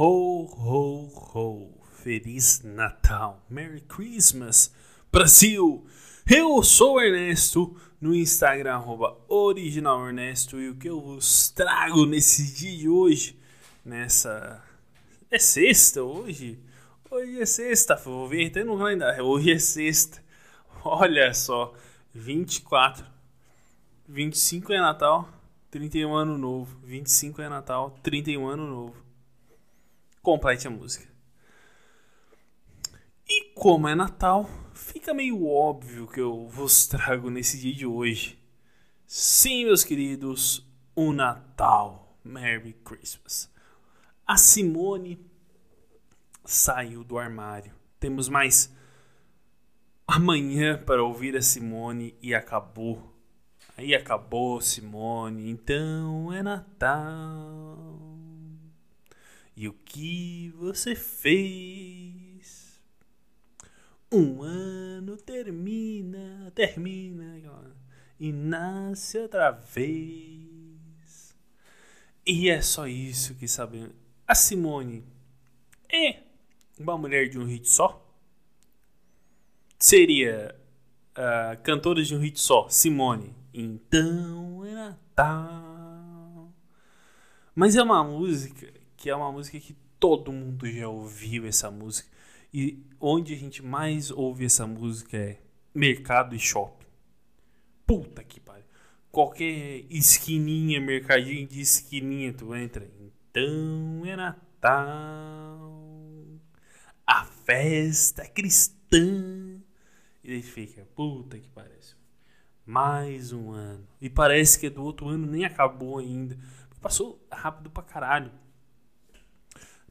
Ho, ho, ho. Feliz Natal. Merry Christmas, Brasil. Eu sou Ernesto, no Instagram, arroba original Ernesto. E o que eu vos trago nesse dia de hoje, nessa... É sexta hoje? Hoje é sexta, vou ver até no calendário. Hoje é sexta. Olha só, 24. 25 é Natal, 31 ano novo. 25 é Natal, 31 ano novo complete a música. E como é Natal, fica meio óbvio que eu vos trago nesse dia de hoje. Sim, meus queridos, o Natal. Merry Christmas. A Simone saiu do armário. Temos mais amanhã para ouvir a Simone e acabou. Aí acabou, Simone. Então é Natal. E o que você fez? Um ano termina, termina e nasce outra vez. E é só isso que sabemos. A Simone é uma mulher de um hit só? Seria uh, cantora de um hit só, Simone. Então é Natal. Mas é uma música que é uma música que todo mundo já ouviu essa música. E onde a gente mais ouve essa música é mercado e shopping. Puta que pariu. Qualquer esquininha, mercadinho de esquininha, tu entra. Então é Natal. A festa cristã. E aí fica, puta que parece. Mais um ano. E parece que é do outro ano nem acabou ainda. Passou rápido pra caralho.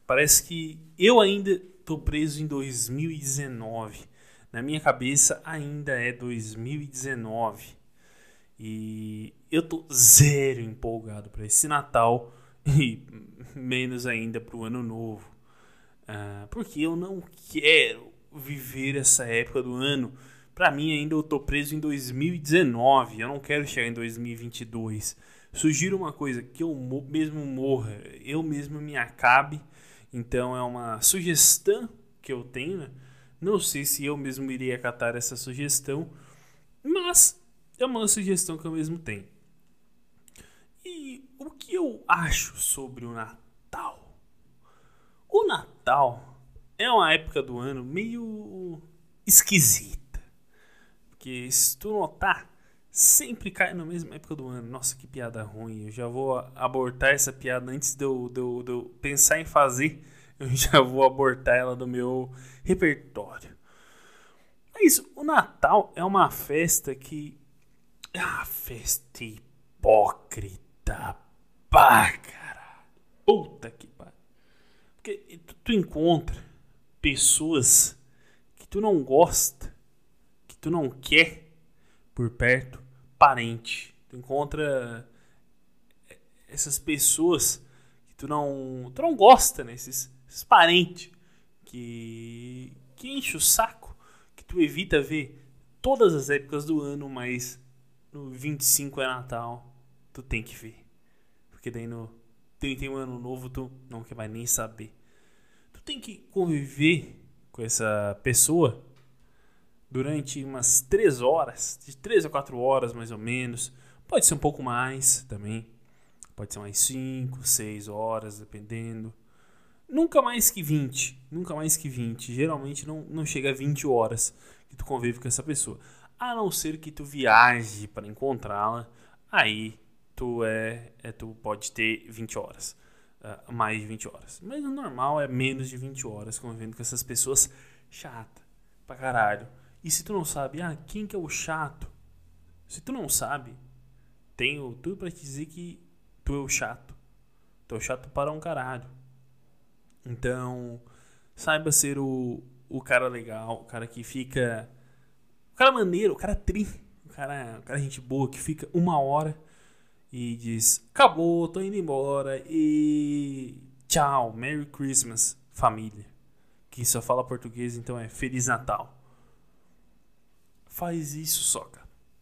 Parece que eu ainda tô preso em 2019. Na minha cabeça ainda é 2019. E eu tô zero empolgado para esse Natal e menos ainda para o Ano Novo. Uh, porque eu não quero viver essa época do ano. Para mim ainda eu tô preso em 2019. Eu não quero chegar em 2022. Sugiro uma coisa que eu mesmo morra, eu mesmo me acabe então é uma sugestão que eu tenho. Né? Não sei se eu mesmo iria acatar essa sugestão, mas é uma sugestão que eu mesmo tenho. E o que eu acho sobre o Natal? O Natal é uma época do ano meio esquisita. Porque se tu notar, sempre cai na mesma época do ano. Nossa, que piada ruim. Eu já vou abortar essa piada antes de eu, de eu, de eu pensar em fazer. Eu já vou abortar ela do meu repertório. É isso. O Natal é uma festa que. Uma festa hipócrita. Pá, cara. Puta que pariu. Porque tu, tu encontra pessoas que tu não gosta, que tu não quer por perto parente. Tu encontra essas pessoas que tu não, tu não gosta, né? Esses, esses parentes que, que enche o saco, que tu evita ver todas as épocas do ano, mas no 25 é Natal, tu tem que ver. Porque daí no 31 ano novo tu não quer mais nem saber. Tu tem que conviver com essa pessoa durante umas 3 horas, de 3 a 4 horas mais ou menos. Pode ser um pouco mais também. Pode ser mais 5, 6 horas, dependendo. Nunca mais que 20. Nunca mais que 20. Geralmente não, não chega a 20 horas que tu convive com essa pessoa. A não ser que tu viaje para encontrá-la. Aí tu é, é, tu pode ter 20 horas. Uh, mais de 20 horas. Mas o normal é menos de 20 horas convivendo com essas pessoas chata pra caralho. E se tu não sabe, ah, quem que é o chato? Se tu não sabe, tenho tudo para te dizer que tu é o chato. Tu é o chato para um caralho. Então, saiba ser o, o cara legal, o cara que fica. O cara maneiro, o cara tri. O cara, o cara gente boa que fica uma hora e diz: Acabou, tô indo embora e tchau, Merry Christmas, família. Que só fala português, então é Feliz Natal faz isso, soca.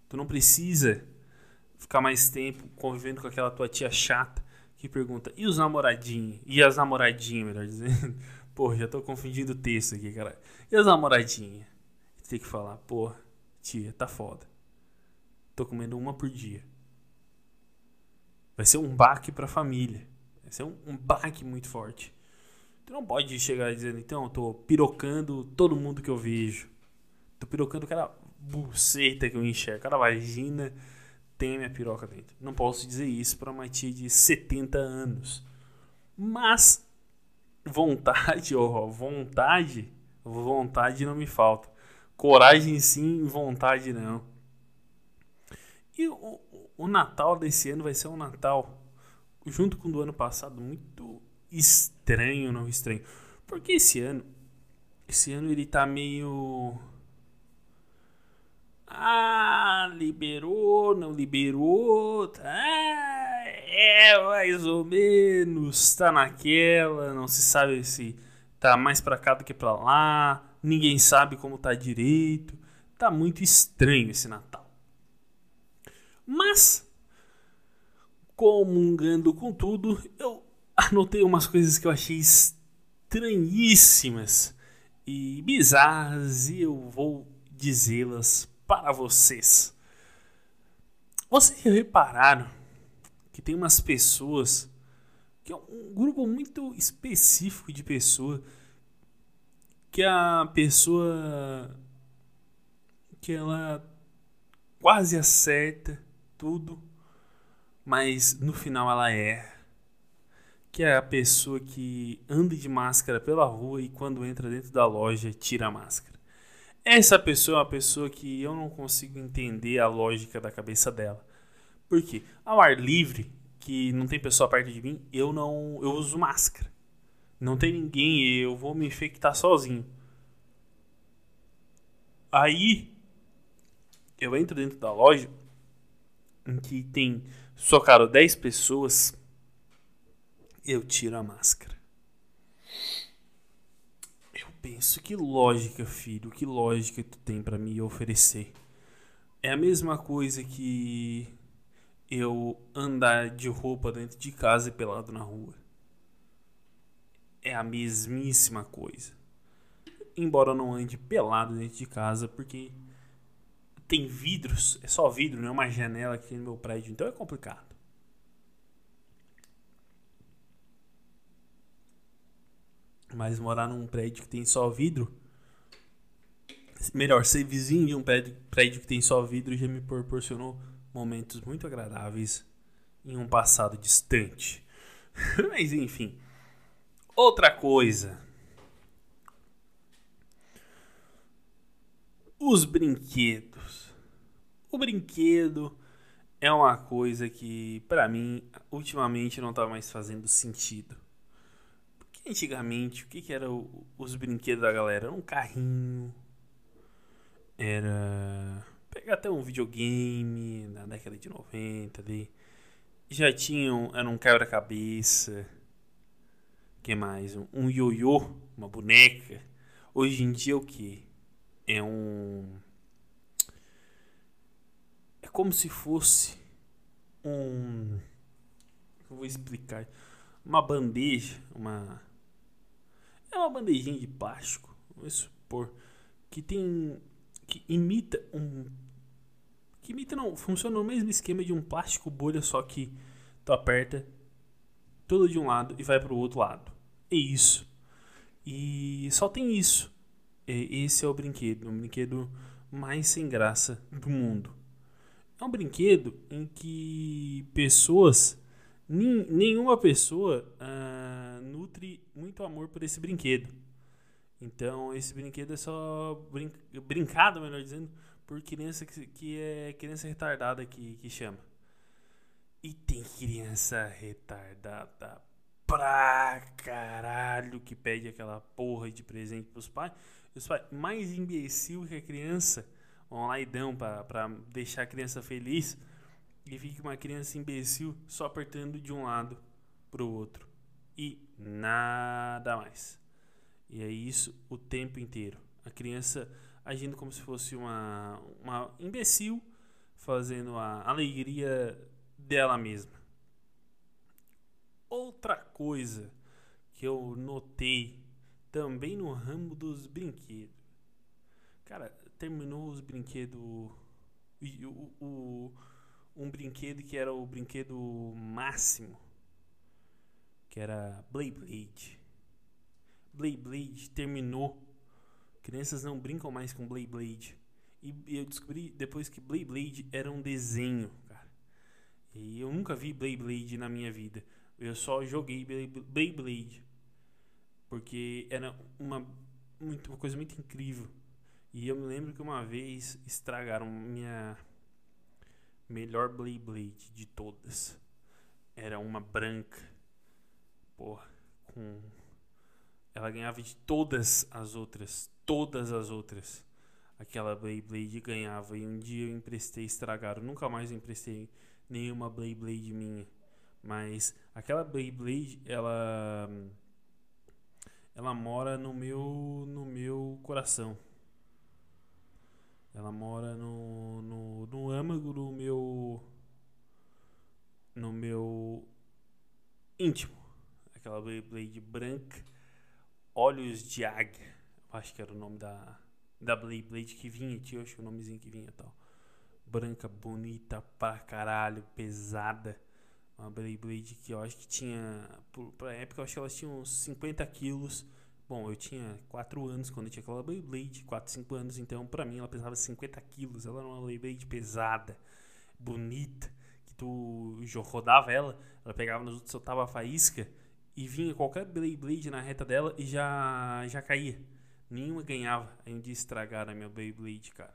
Tu não precisa ficar mais tempo convivendo com aquela tua tia chata que pergunta: e os namoradinhos? E as namoradinhas, melhor dizendo. Pô, já tô confundindo o texto aqui, cara. E as namoradinhas? Tem que falar: pô, tia, tá foda. Tô comendo uma por dia. Vai ser um baque pra família. Vai ser um, um baque muito forte. Tu não pode chegar dizendo, então, eu tô pirocando todo mundo que eu vejo. Tô pirocando cada buceta que eu enxergo, cada vagina tem a minha piroca dentro. Não posso dizer isso para uma tia de 70 anos. Mas vontade, ó, vontade, vontade não me falta. Coragem sim, vontade não. E o, o Natal desse ano vai ser um Natal, junto com o do ano passado, muito estranho, não estranho. Porque esse ano, esse ano ele tá meio ah, liberou, não liberou. Tá, é, mais ou menos. Tá naquela, não se sabe se tá mais pra cá do que pra lá. Ninguém sabe como tá direito. Tá muito estranho esse Natal. Mas, comungando com tudo, eu anotei umas coisas que eu achei estranhíssimas e bizarras e eu vou dizê-las para vocês. Vocês repararam que tem umas pessoas, que é um grupo muito específico de pessoa, que a pessoa que ela quase acerta tudo, mas no final ela é que é a pessoa que anda de máscara pela rua e quando entra dentro da loja tira a máscara. Essa pessoa é uma pessoa que eu não consigo entender a lógica da cabeça dela. Por quê? Ao ar livre, que não tem pessoa perto de mim, eu não eu uso máscara. Não tem ninguém, eu vou me infectar sozinho. Aí eu entro dentro da loja em que tem socaram 10 pessoas, eu tiro a máscara penso, que lógica, filho, que lógica tu tem para me oferecer? É a mesma coisa que eu andar de roupa dentro de casa e pelado na rua. É a mesmíssima coisa. Embora eu não ande pelado dentro de casa, porque tem vidros, é só vidro, não é uma janela aqui no meu prédio, então é complicado. Mas morar num prédio que tem só vidro. Melhor, ser vizinho de um prédio, prédio que tem só vidro já me proporcionou momentos muito agradáveis em um passado distante. Mas enfim. Outra coisa. Os brinquedos. O brinquedo é uma coisa que, para mim, ultimamente não tá mais fazendo sentido. Antigamente, o que, que era os brinquedos da galera? Era um carrinho, era. Pegar até um videogame na década de 90 ali. Já tinham. Era um quebra-cabeça. que mais? Um, um ioiô, uma boneca. Hoje em dia é o que? É um. É como se fosse um. Eu vou explicar. Uma bandeja, uma é uma bandejinha de plástico, vamos supor, que tem. que imita um. que imita não, funciona no mesmo esquema de um plástico bolha, só que tu aperta todo de um lado e vai para o outro lado. É isso. E só tem isso. Esse é o brinquedo, um brinquedo mais sem graça do mundo. É um brinquedo em que pessoas, nenhuma pessoa. Ah, nutre muito amor por esse brinquedo. Então, esse brinquedo é só brin brincado, melhor dizendo, por criança que, que é criança retardada que, que chama. E tem criança retardada pra caralho que pede aquela porra de presente pros pais. Os pais mais imbecil que a criança vão lá e dão pra, pra deixar a criança feliz. E fica uma criança imbecil só apertando de um lado pro outro e nada mais. E é isso o tempo inteiro. A criança agindo como se fosse uma, uma imbecil, fazendo a alegria dela mesma. Outra coisa que eu notei também no ramo dos brinquedos. Cara, terminou os brinquedos. O, o, um brinquedo que era o brinquedo máximo. Que era Blade. Blade terminou. Crianças não brincam mais com Blade. E eu descobri depois que Blade era um desenho, cara. E eu nunca vi Blade na minha vida. Eu só joguei Blade porque era uma, muito, uma coisa muito incrível. E eu me lembro que uma vez estragaram minha melhor Blade de todas. Era uma branca. Porra, com ela ganhava de todas as outras, todas as outras. Aquela Blade ganhava e um dia eu emprestei, estragaram. Nunca mais emprestei nenhuma Blade minha. Mas aquela Beyblade, ela ela mora no meu no meu coração. Ela mora no, no, no âmago do meu no meu íntimo. Aquela Beyblade branca, olhos de águia. Acho que era o nome da da Beyblade que vinha, tinha acho que o nomezinho que vinha tal. Branca, bonita pra caralho, pesada uma Beyblade que eu acho que tinha. Por, pra época eu acho que elas tinham uns 50 quilos. Bom, eu tinha 4 anos quando eu tinha aquela Beyblade, 4, 5 anos, então pra mim ela pesava 50 quilos. Ela era uma Beyblade pesada, bonita, que tu rodava ela, ela pegava nos outros, soltava a faísca e vinha qualquer Beyblade na reta dela e já, já caía. Nenhuma ganhava. Aí um dia estragaram a minha Beyblade, cara.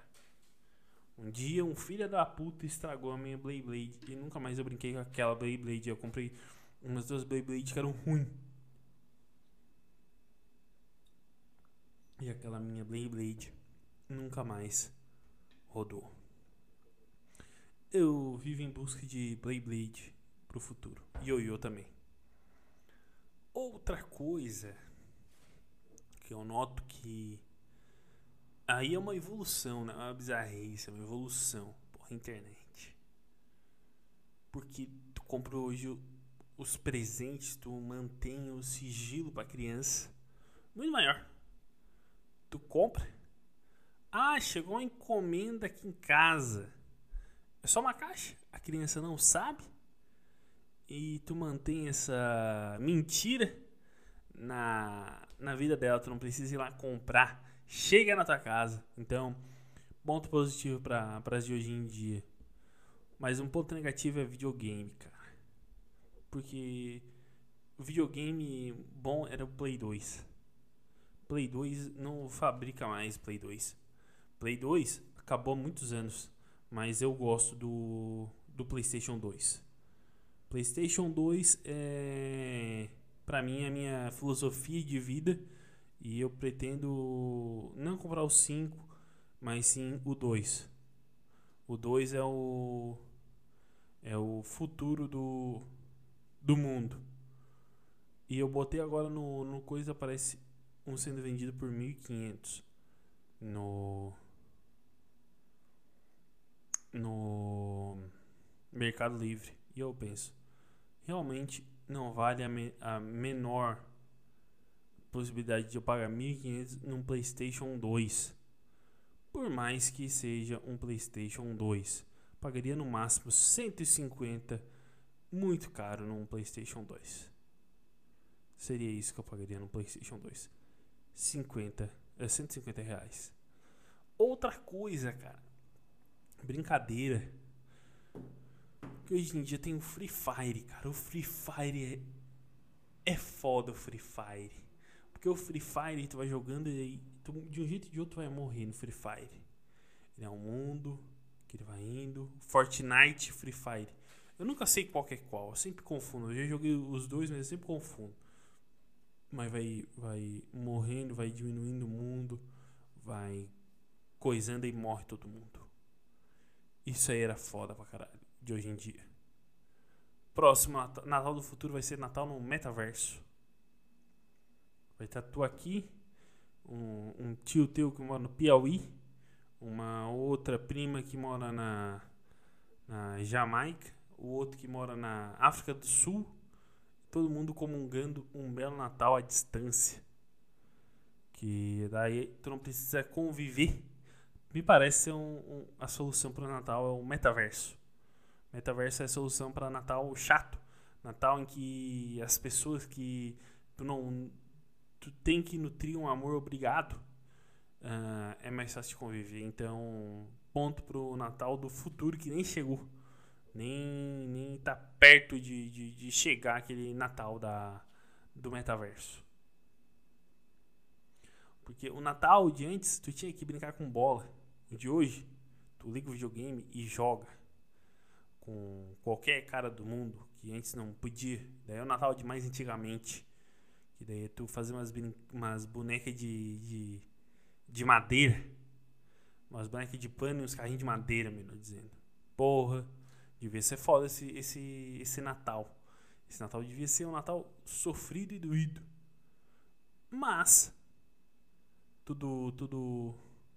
Um dia um filho da puta estragou a minha Beyblade e nunca mais eu brinquei com aquela Beyblade. Eu comprei umas duas Beyblades que eram ruins. E aquela minha Beyblade nunca mais rodou. Eu vivo em busca de Beyblade pro futuro. Yo-Yo também. Outra coisa que eu noto que Aí é uma evolução, né? É uma bizarrice, é uma evolução. Porra, internet. Porque tu compra hoje os presentes, tu mantém o sigilo pra criança muito maior. Tu compra. Ah, chegou uma encomenda aqui em casa. É só uma caixa. A criança não sabe. E tu mantém essa mentira na, na vida dela. Tu não precisa ir lá comprar chega na tua casa. Então, ponto positivo para as de hoje em dia. Mas um ponto negativo é videogame, cara. Porque o videogame bom era o Play 2. Play 2 não fabrica mais Play 2. Play 2 acabou há muitos anos, mas eu gosto do, do PlayStation 2. PlayStation 2 é para mim a minha filosofia de vida e eu pretendo não comprar o 5, mas sim o 2. O 2 é o é o futuro do do mundo. E eu botei agora no, no coisa aparece um sendo vendido por 1500 no no Mercado Livre. E eu penso, realmente não vale a, me, a menor possibilidade de eu pagar 1.500 num PlayStation 2. Por mais que seja um PlayStation 2, pagaria no máximo 150, muito caro num PlayStation 2. Seria isso que eu pagaria no PlayStation 2. 50, é 150 reais. Outra coisa, cara. Brincadeira. Hoje em dia tem o Free Fire, cara. O Free Fire é, é foda o Free Fire. Porque o Free Fire, tu vai jogando e tu, de um jeito ou de outro vai morrer no Free Fire. Ele é um mundo que ele vai indo. Fortnite, Free Fire. Eu nunca sei qual é qual, eu sempre confundo. Eu já joguei os dois, mas eu sempre confundo. Mas vai, vai morrendo, vai diminuindo o mundo, vai coisando e morre todo mundo. Isso aí era foda pra caralho, de hoje em dia. Próximo Natal do futuro vai ser Natal no metaverso. Vai estar tu aqui, um, um, tio teu que mora no Piauí, uma outra prima que mora na, na Jamaica, o outro que mora na África do Sul, todo mundo comungando um belo Natal à distância. Que daí tu não precisa conviver. Me parece ser um, um, a solução para o Natal é o metaverso. Metaverso é a solução para Natal chato. Natal em que as pessoas que tu não tu tem que nutrir um amor obrigado uh, é mais fácil de conviver. Então, ponto pro Natal do futuro que nem chegou. Nem, nem tá perto de, de, de chegar aquele Natal da, do metaverso. Porque o Natal de antes, tu tinha que brincar com bola. O de hoje, tu liga o videogame e joga com qualquer cara do mundo que antes não podia. Daí é o Natal de mais antigamente. Que daí tu fazia umas, umas bonecas de, de, de madeira. Umas bonecas de pano e uns carrinhos de madeira, melhor dizendo. Porra, devia ser foda esse, esse, esse Natal. Esse Natal devia ser um Natal sofrido e doído. Mas, tudo, tudo,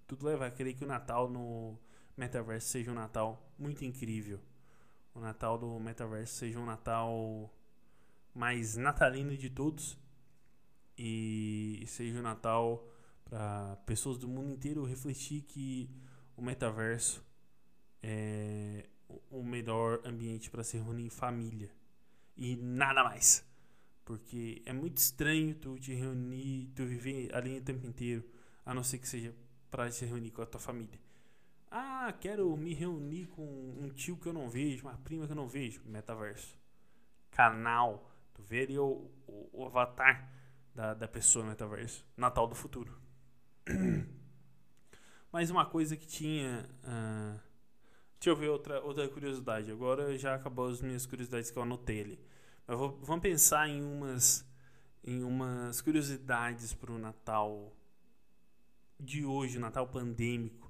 tudo leva a crer que o Natal no Metaverse seja um Natal muito incrível o Natal do Metaverso seja um Natal mais natalino de todos e seja um Natal para pessoas do mundo inteiro refletir que o metaverso é o melhor ambiente para se reunir em família e nada mais. Porque é muito estranho tu te reunir, tu viver ali o tempo inteiro, a não ser que seja para se reunir com a tua família. Ah, quero me reunir com um tio que eu não vejo, uma prima que eu não vejo. Metaverso. Canal. Tu ali o, o, o avatar da, da pessoa no metaverso. Natal do futuro. Mais uma coisa que tinha. Uh, deixa eu ver outra, outra curiosidade. Agora já acabou as minhas curiosidades que eu anotei ali. Mas vou, vamos pensar em umas, em umas curiosidades para o Natal de hoje, Natal pandêmico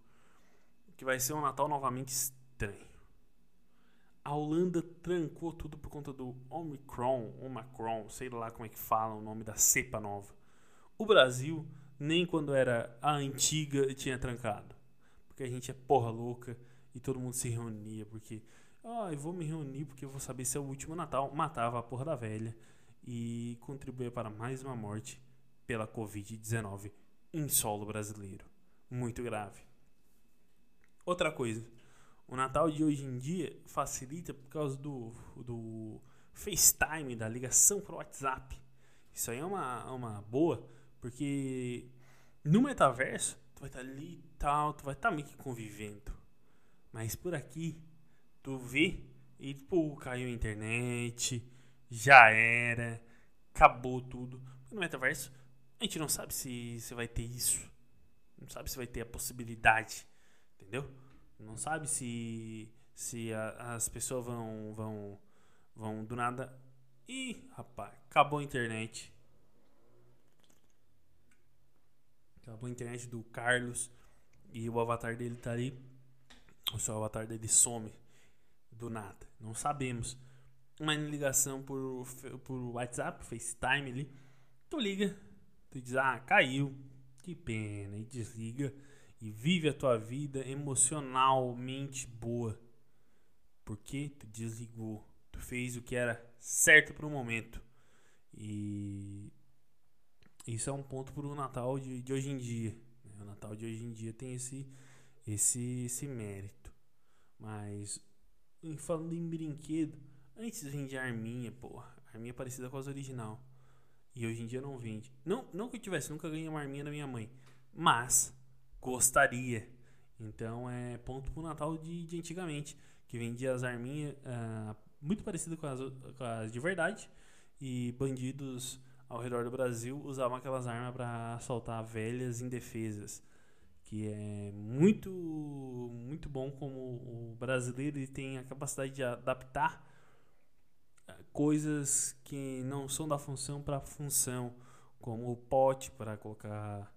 que vai ser um Natal novamente estranho. A Holanda trancou tudo por conta do Omicron, Omicron, sei lá como é que fala o nome da cepa nova. O Brasil, nem quando era a antiga, tinha trancado. Porque a gente é porra louca e todo mundo se reunia. Porque, ah, eu vou me reunir porque eu vou saber se é o último Natal. Matava a porra da velha e contribuía para mais uma morte pela Covid-19 em solo brasileiro. Muito grave. Outra coisa, o Natal de hoje em dia facilita por causa do, do FaceTime, da ligação para o WhatsApp. Isso aí é uma, uma boa, porque no metaverso tu vai estar tá ali e tal, tu vai estar tá meio que convivendo. Mas por aqui, tu vê e pô, caiu a internet, já era, acabou tudo. No metaverso, a gente não sabe se, se vai ter isso. Não sabe se vai ter a possibilidade entendeu? Não sabe se se a, as pessoas vão vão vão do nada. Ih, rapaz, acabou a internet. Acabou a internet do Carlos e o avatar dele tá ali. O seu avatar dele some do nada. Não sabemos. Uma ligação por, por WhatsApp, FaceTime ali. Tu liga, tu diz, ah, caiu. Que pena, e desliga e vive a tua vida emocionalmente boa. Porque tu desligou, tu fez o que era certo para o momento. E isso é um ponto para o Natal de, de hoje em dia. O Natal de hoje em dia tem esse, esse, esse mérito. Mas falando em brinquedo, antes vendia arminha, porra. Arminha é parecida com as original. E hoje em dia não vende. Não, não que eu tivesse, nunca ganhei uma arminha da minha mãe. Mas gostaria. Então é ponto pro Natal de, de antigamente, que vendia as arminhas uh, muito parecidas com as, com as de verdade. E bandidos ao redor do Brasil usavam aquelas armas para assaltar velhas indefesas. Que é muito, muito bom como o brasileiro ele tem a capacidade de adaptar ah, coisas que não são da função para função, como o pote para colocar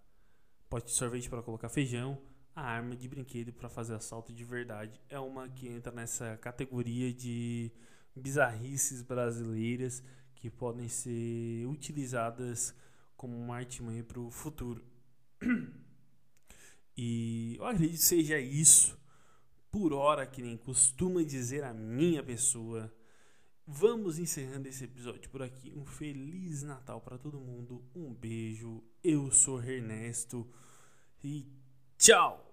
pote de sorvete para colocar feijão, a arma de brinquedo para fazer assalto de verdade é uma que entra nessa categoria de bizarrices brasileiras que podem ser utilizadas como uma artimanha para o futuro. E eu acredito que seja isso, por hora, que nem costuma dizer a minha pessoa. vamos encerrando esse episódio por aqui. Um feliz Natal para todo mundo. Um beijo. Eu sou Ernesto e tchau.